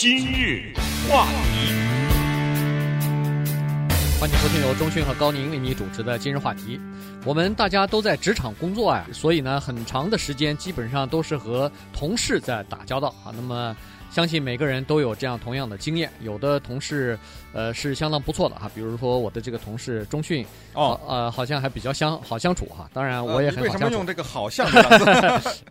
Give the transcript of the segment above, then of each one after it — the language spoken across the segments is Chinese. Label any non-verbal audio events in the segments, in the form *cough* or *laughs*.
今日话题，欢迎收听由钟讯和高宁为你主持的今日话题。我们大家都在职场工作啊，所以呢，很长的时间基本上都是和同事在打交道啊。那么。相信每个人都有这样同样的经验，有的同事，呃，是相当不错的哈。比如说我的这个同事钟迅，哦，呃，好像还比较相好相处哈。当然我也很好相处。呃、为什么用这个“好像”这个字？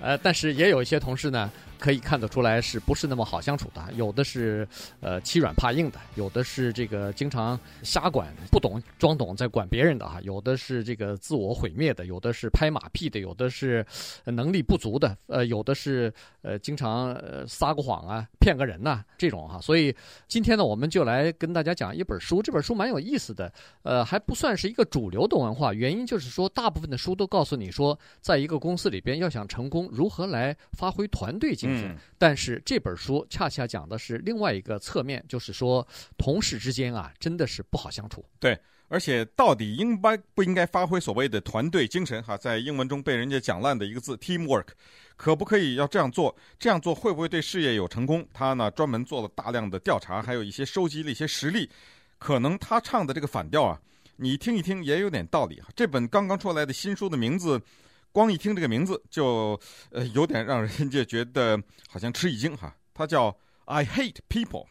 呃，但是也有一些同事呢。可以看得出来，是不是那么好相处的？有的是，呃，欺软怕硬的；有的是这个经常瞎管、不懂装懂在管别人的哈；有的是这个自我毁灭的；有的是拍马屁的；有的是能力不足的；呃，有的是呃，经常呃撒个谎啊、骗个人呐、这种哈。所以今天呢，我们就来跟大家讲一本书。这本书蛮有意思的，呃，还不算是一个主流的文化。原因就是说，大部分的书都告诉你说，在一个公司里边要想成功，如何来发挥团队精。嗯，但是这本书恰恰讲的是另外一个侧面，就是说同事之间啊，真的是不好相处。对，而且到底应该不应该发挥所谓的团队精神？哈，在英文中被人家讲烂的一个字 “teamwork”，可不可以要这样做？这样做会不会对事业有成功？他呢专门做了大量的调查，还有一些收集了一些实例。可能他唱的这个反调啊，你听一听也有点道理。这本刚刚出来的新书的名字。光一听这个名字就呃有点让人家觉得好像吃一惊哈，他叫《I Hate People》，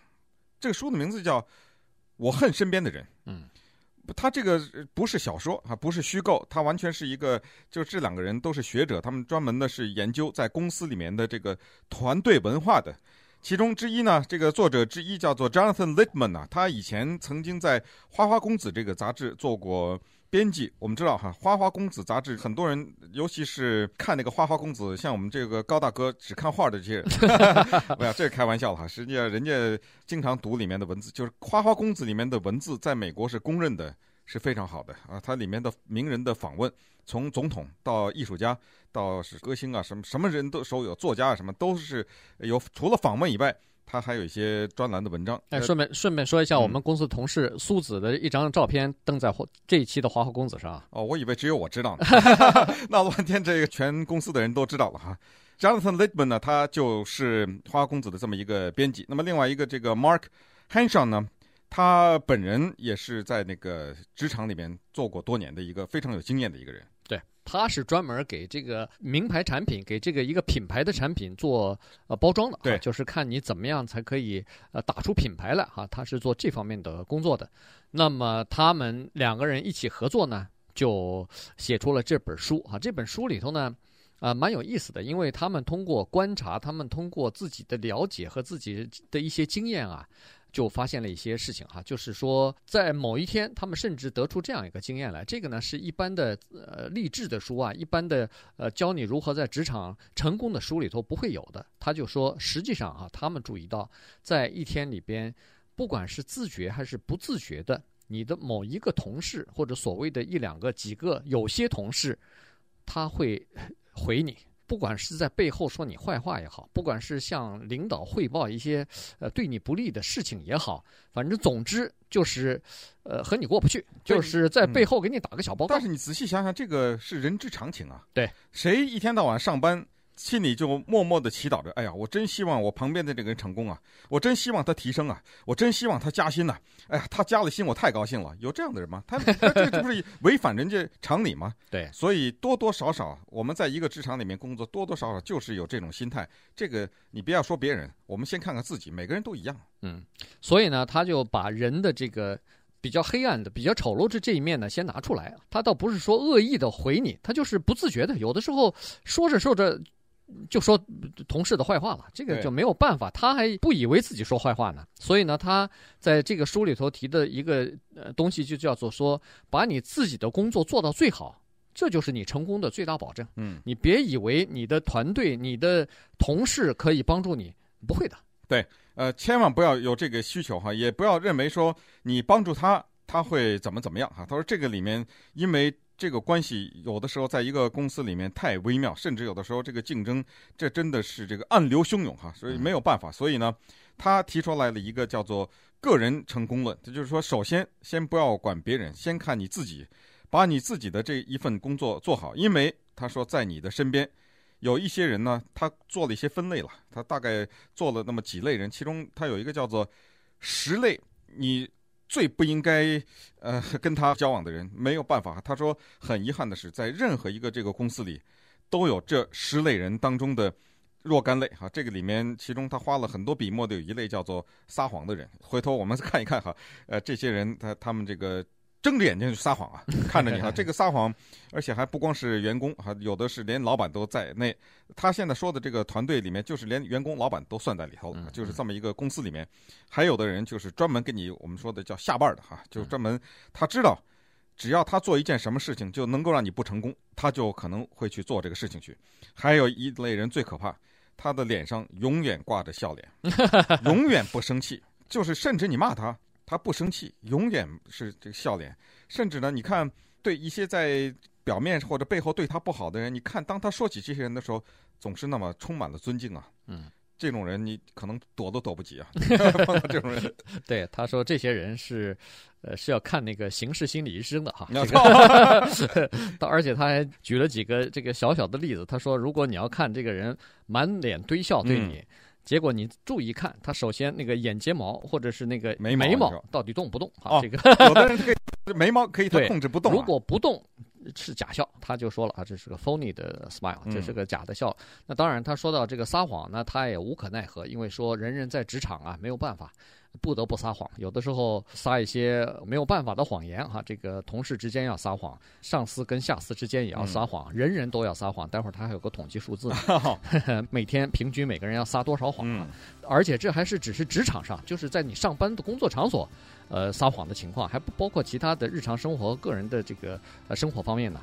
这个书的名字叫《我恨身边的人》。嗯，他这个不是小说啊，不是虚构，他完全是一个，就这两个人都是学者，他们专门的是研究在公司里面的这个团队文化的。其中之一呢，这个作者之一叫做 Jonathan Littman 啊，他以前曾经在《花花公子》这个杂志做过。编辑，我们知道哈，《花花公子》杂志，很多人尤其是看那个《花花公子》，像我们这个高大哥只看画的这些人，*laughs* *laughs* 不要这开玩笑了哈。实际上，人家经常读里面的文字，就是《花花公子》里面的文字，在美国是公认的是非常好的啊。它里面的名人的访问，从总统到艺术家到是歌星啊，什么什么人都都有，作家啊什么都是有，除了访问以外。他还有一些专栏的文章。哎，顺便顺便说一下，我们公司同事苏子的一张照片登在这一期的《花花公子》上。哦，我以为只有我知道呢。闹了半天，这个全公司的人都知道了哈。Jonathan Littman 呢，他就是《花花公子》的这么一个编辑。那么另外一个这个 Mark Henshaw 呢，他本人也是在那个职场里面做过多年的一个非常有经验的一个人。他是专门给这个名牌产品，给这个一个品牌的产品做呃包装的，对，就是看你怎么样才可以呃打出品牌来哈。他是做这方面的工作的。那么他们两个人一起合作呢，就写出了这本书啊。这本书里头呢，啊、呃，蛮有意思的，因为他们通过观察，他们通过自己的了解和自己的一些经验啊。就发现了一些事情哈，就是说，在某一天，他们甚至得出这样一个经验来。这个呢，是一般的呃励志的书啊，一般的呃教你如何在职场成功的书里头不会有的。他就说，实际上啊，他们注意到，在一天里边，不管是自觉还是不自觉的，你的某一个同事或者所谓的一两个、几个、有些同事，他会回你。不管是在背后说你坏话也好，不管是向领导汇报一些呃对你不利的事情也好，反正总之就是，呃和你过不去，就是在背后给你打个小报告。但是你仔细想想，这个是人之常情啊。对，谁一天到晚上班，心里就默默的祈祷着，哎呀，我真希望我旁边的这个人成功啊，我真希望他提升啊，我真希望他加薪呐、啊，哎呀，他加了薪，我太高兴了。有这样的人吗？他他这这不是违反人家常理吗？*laughs* 对，所以多多少少我们在一个职场里面工作，多多少少就是有这种心态。这个你不要说别人，我们先看看自己，每个人都一样。嗯，所以呢，他就把人的这个比较黑暗的、比较丑陋的这一面呢，先拿出来。他倒不是说恶意的回你，他就是不自觉的，有的时候说着说着。就说同事的坏话了，这个就没有办法，他还不以为自己说坏话呢。所以呢，他在这个书里头提的一个呃东西，就叫做说，把你自己的工作做到最好，这就是你成功的最大保证。嗯，你别以为你的团队、你的同事可以帮助你，不会的。对，呃，千万不要有这个需求哈，也不要认为说你帮助他，他会怎么怎么样哈。他说这个里面，因为。这个关系有的时候在一个公司里面太微妙，甚至有的时候这个竞争，这真的是这个暗流汹涌哈，所以没有办法。所以呢，他提出来了一个叫做个人成功论，这就是说，首先先不要管别人，先看你自己，把你自己的这一份工作做好。因为他说，在你的身边有一些人呢，他做了一些分类了，他大概做了那么几类人，其中他有一个叫做十类，你最不应该呃跟他交往的人，没有办法。他说很遗憾的是，在任何一个这个公司里，都有这十类人当中的若干类哈。这个里面，其中他花了很多笔墨的有一类叫做撒谎的人。回头我们看一看哈，呃，这些人他他们这个。睁着眼睛就撒谎啊！*laughs* 看着你哈，这个撒谎，而且还不光是员工还，有的是连老板都在内。他现在说的这个团队里面，就是连员工、老板都算在里头，就是这么一个公司里面。还有的人就是专门跟你我们说的叫下绊的哈，就专门他知道，只要他做一件什么事情就能够让你不成功，他就可能会去做这个事情去。还有一类人最可怕，他的脸上永远挂着笑脸，*laughs* 永远不生气，就是甚至你骂他。他不生气，永远是这个笑脸。甚至呢，你看，对一些在表面或者背后对他不好的人，你看，当他说起这些人的时候，总是那么充满了尊敬啊。嗯，这种人你可能躲都躲不及啊。*laughs* 碰到这种人，对他说，这些人是，呃，是要看那个刑事心理医生的哈。你要错。而且他还举了几个这个小小的例子。他说，如果你要看这个人满脸堆笑对你。嗯结果你注意看，他首先那个眼睫毛或者是那个眉毛到底动不动？啊，这个有的人这个眉毛可以他控制不动，如果不动是假笑，他就说了啊，这是个 phony 的 smile，这是个假的笑。那当然，他说到这个撒谎那，他也无可奈何，因为说人人在职场啊没有办法。不得不撒谎，有的时候撒一些没有办法的谎言哈。这个同事之间要撒谎，上司跟下司之间也要撒谎，嗯、人人都要撒谎。待会儿他还有个统计数字，*laughs* 每天平均每个人要撒多少谎？嗯、而且这还是只是职场上，就是在你上班的工作场所，呃，撒谎的情况，还不包括其他的日常生活、个人的这个呃生活方面呢。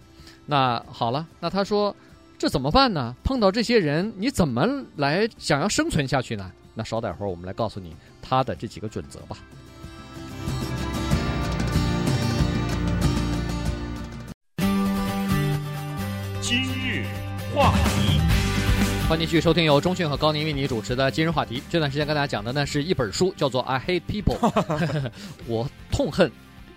那好了，那他说这怎么办呢？碰到这些人，你怎么来想要生存下去呢？那稍待会儿，我们来告诉你他的这几个准则吧。今日话题，欢迎继续收听由中讯和高宁为你主持的今日话题。这段时间跟大家讲的呢是一本书，叫做《I Hate People》，*laughs* 我痛恨。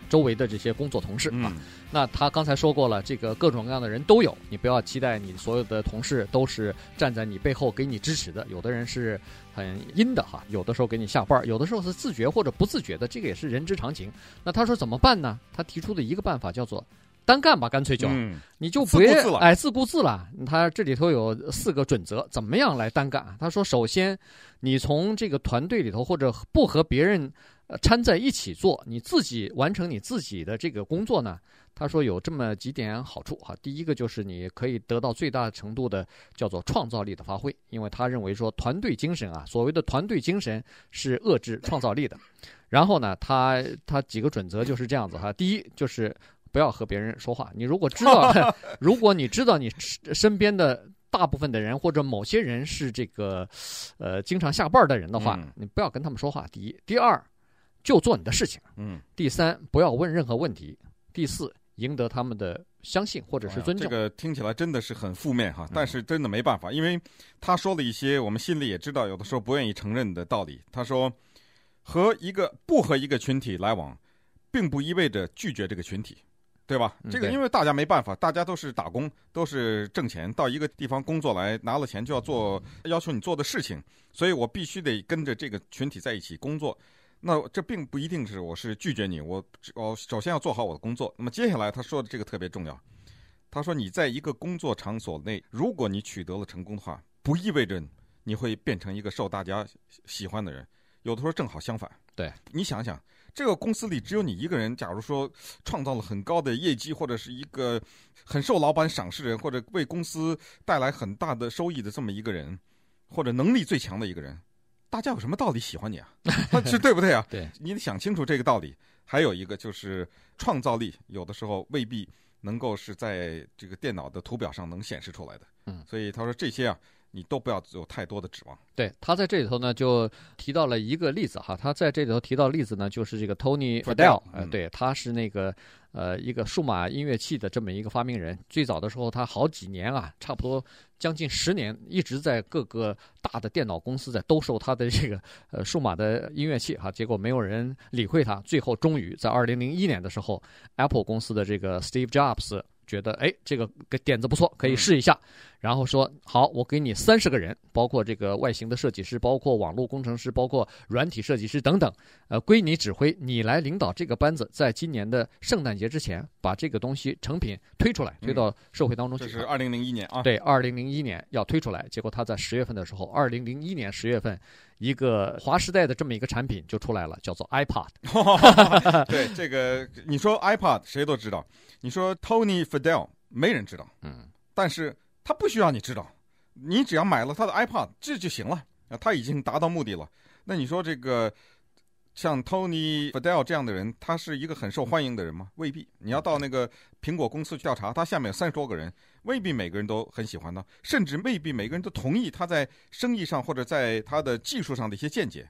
周围的这些工作同事啊，那他刚才说过了，这个各种各样的人都有，你不要期待你所有的同事都是站在你背后给你支持的，有的人是很阴的哈，有的时候给你下绊儿，有的时候是自觉或者不自觉的，这个也是人之常情。那他说怎么办呢？他提出的一个办法叫做单干吧，干脆就你就别哎自顾自了。他这里头有四个准则，怎么样来单干？他说首先，你从这个团队里头或者不和别人。呃，掺在一起做，你自己完成你自己的这个工作呢？他说有这么几点好处哈。第一个就是你可以得到最大程度的叫做创造力的发挥，因为他认为说团队精神啊，所谓的团队精神是遏制创造力的。然后呢，他他几个准则就是这样子哈。第一就是不要和别人说话。你如果知道，*laughs* 如果你知道你身边的大部分的人或者某些人是这个呃经常下班的人的话，你不要跟他们说话。第一，第二。就做你的事情。嗯，第三，不要问任何问题。第四，赢得他们的相信或者是尊重。这个听起来真的是很负面哈，但是真的没办法，因为他说了一些我们心里也知道，有的时候不愿意承认的道理。他说，和一个不和一个群体来往，并不意味着拒绝这个群体，对吧？这个因为大家没办法，大家都是打工，都是挣钱，到一个地方工作来，拿了钱就要做要求你做的事情，所以我必须得跟着这个群体在一起工作。那这并不一定是我是拒绝你，我我首先要做好我的工作。那么接下来他说的这个特别重要，他说你在一个工作场所内，如果你取得了成功的话，不意味着你会变成一个受大家喜欢的人，有的时候正好相反。对，你想想，这个公司里只有你一个人，假如说创造了很高的业绩，或者是一个很受老板赏识的人，或者为公司带来很大的收益的这么一个人，或者能力最强的一个人。大家有什么道理喜欢你啊？*laughs* 是对不对啊？对，你得想清楚这个道理。还有一个就是创造力，有的时候未必能够是在这个电脑的图表上能显示出来的。嗯，所以他说这些啊，你都不要有太多的指望。对，他在这里头呢，就提到了一个例子哈。他在这里头提到例子呢，就是这个 Tony Fadell，呃，对，他是那个。呃，一个数码音乐器的这么一个发明人，最早的时候他好几年啊，差不多将近十年，一直在各个大的电脑公司在兜售他的这个呃数码的音乐器哈，结果没有人理会他，最后终于在二零零一年的时候，Apple 公司的这个 Steve Jobs 觉得哎这个个点子不错，可以试一下，然后说好，我给你三十个人，包括这个外形的设计师，包括网络工程师，包括软体设计师等等，呃，归你指挥，你来领导这个班子，在今年的圣诞节之前把这个东西成品推出来，推到社会当中去。这是二零零一年啊，对，二零零一年要推出来，结果他在十月份的时候，二零零一年十月份，一个划时代的这么一个产品就出来了，叫做 iPod。*laughs* 对，这个你说 iPod 谁都知道，你说 Tony Fadell 没人知道，嗯，但是。他不需要你知道，你只要买了他的 iPod 这就行了啊，他已经达到目的了。那你说这个像 Tony Fadell 这样的人，他是一个很受欢迎的人吗？未必。你要到那个苹果公司去调查，他下面有三十多个人，未必每个人都很喜欢他，甚至未必每个人都同意他在生意上或者在他的技术上的一些见解。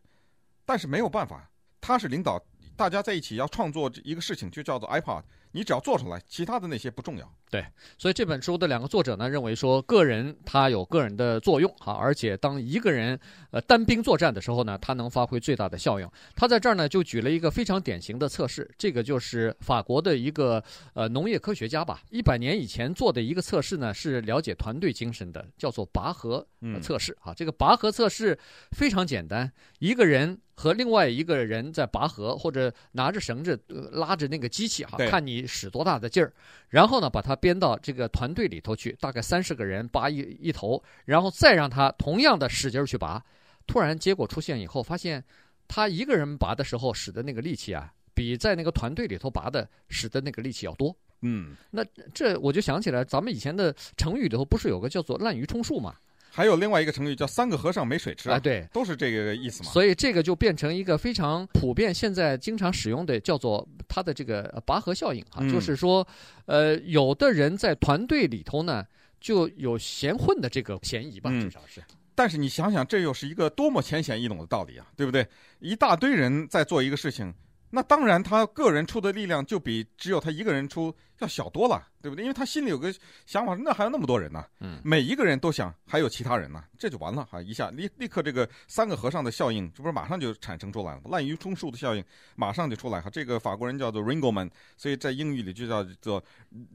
但是没有办法，他是领导，大家在一起要创作一个事情，就叫做 iPod。你只要做出来，其他的那些不重要。对，所以这本书的两个作者呢，认为说个人他有个人的作用哈，而且当一个人呃单兵作战的时候呢，他能发挥最大的效用。他在这儿呢就举了一个非常典型的测试，这个就是法国的一个呃农业科学家吧，一百年以前做的一个测试呢，是了解团队精神的，叫做拔河测试啊。这个拔河测试非常简单，一个人和另外一个人在拔河，或者拿着绳子拉着那个机器哈，看你使多大的劲儿，然后呢把它编到这个团队里头去，大概三十个人拔一一头，然后再让他同样的使劲去拔。突然结果出现以后，发现他一个人拔的时候使的那个力气啊，比在那个团队里头拔的使的那个力气要多。嗯，那这我就想起来，咱们以前的成语里头不是有个叫做滥竽充数吗？还有另外一个成语叫“三个和尚没水吃”啊，对，都是这个意思嘛。所以这个就变成一个非常普遍，现在经常使用的叫做它的这个拔河效应哈，嗯、就是说，呃，有的人在团队里头呢就有闲混的这个嫌疑吧，至少是。但是你想想，这又是一个多么浅显易懂的道理啊，对不对？一大堆人在做一个事情。那当然，他个人出的力量就比只有他一个人出要小多了，对不对？因为他心里有个想法，那还有那么多人呢，嗯，每一个人都想还有其他人呢，这就完了哈，一下立立刻这个三个和尚的效应，这不是马上就产生出来了？滥竽充数的效应马上就出来哈。这个法国人叫做 Ringelmann，所以在英语里就叫做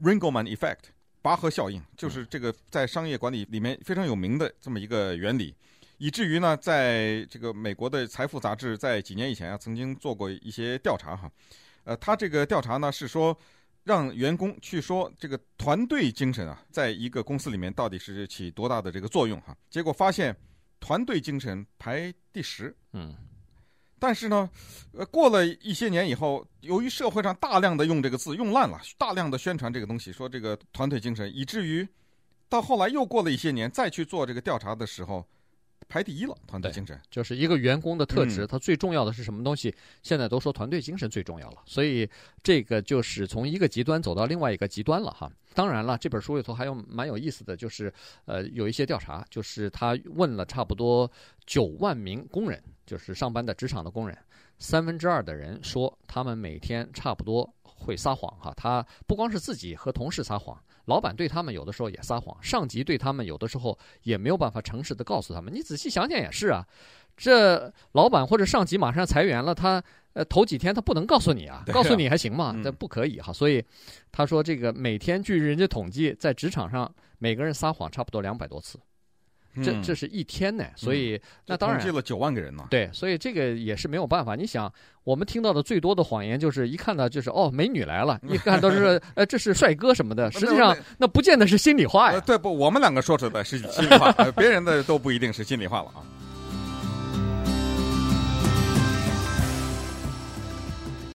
Ringelmann effect，拔河效应，就是这个在商业管理里面非常有名的这么一个原理。以至于呢，在这个美国的财富杂志在几年以前啊，曾经做过一些调查哈，呃，他这个调查呢是说，让员工去说这个团队精神啊，在一个公司里面到底是起多大的这个作用哈，结果发现团队精神排第十，嗯，但是呢，呃，过了一些年以后，由于社会上大量的用这个字用烂了，大量的宣传这个东西，说这个团队精神，以至于到后来又过了一些年再去做这个调查的时候。排第一了，团队精神就是一个员工的特质。嗯、它最重要的是什么东西？现在都说团队精神最重要了，所以这个就是从一个极端走到另外一个极端了哈。当然了，这本书里头还有蛮有意思的就是，呃，有一些调查，就是他问了差不多九万名工人，就是上班的职场的工人，三分之二的人说他们每天差不多会撒谎哈。他不光是自己和同事撒谎。老板对他们有的时候也撒谎，上级对他们有的时候也没有办法诚实的告诉他们。你仔细想想也是啊，这老板或者上级马上裁员了，他呃头几天他不能告诉你啊，告诉你还行吗？这不可以哈。所以他说这个每天据人家统计，在职场上每个人撒谎差不多两百多次。这这是一天呢，所以、嗯、那当然统计了九万个人呢。对，所以这个也是没有办法。你想，我们听到的最多的谎言就是一看到就是哦，美女来了，一看都是呃 *laughs* 这是帅哥什么的。实际上那不见得是心里话呀。对不？我们两个说出来是心里话，别人的都不一定是心里话了啊。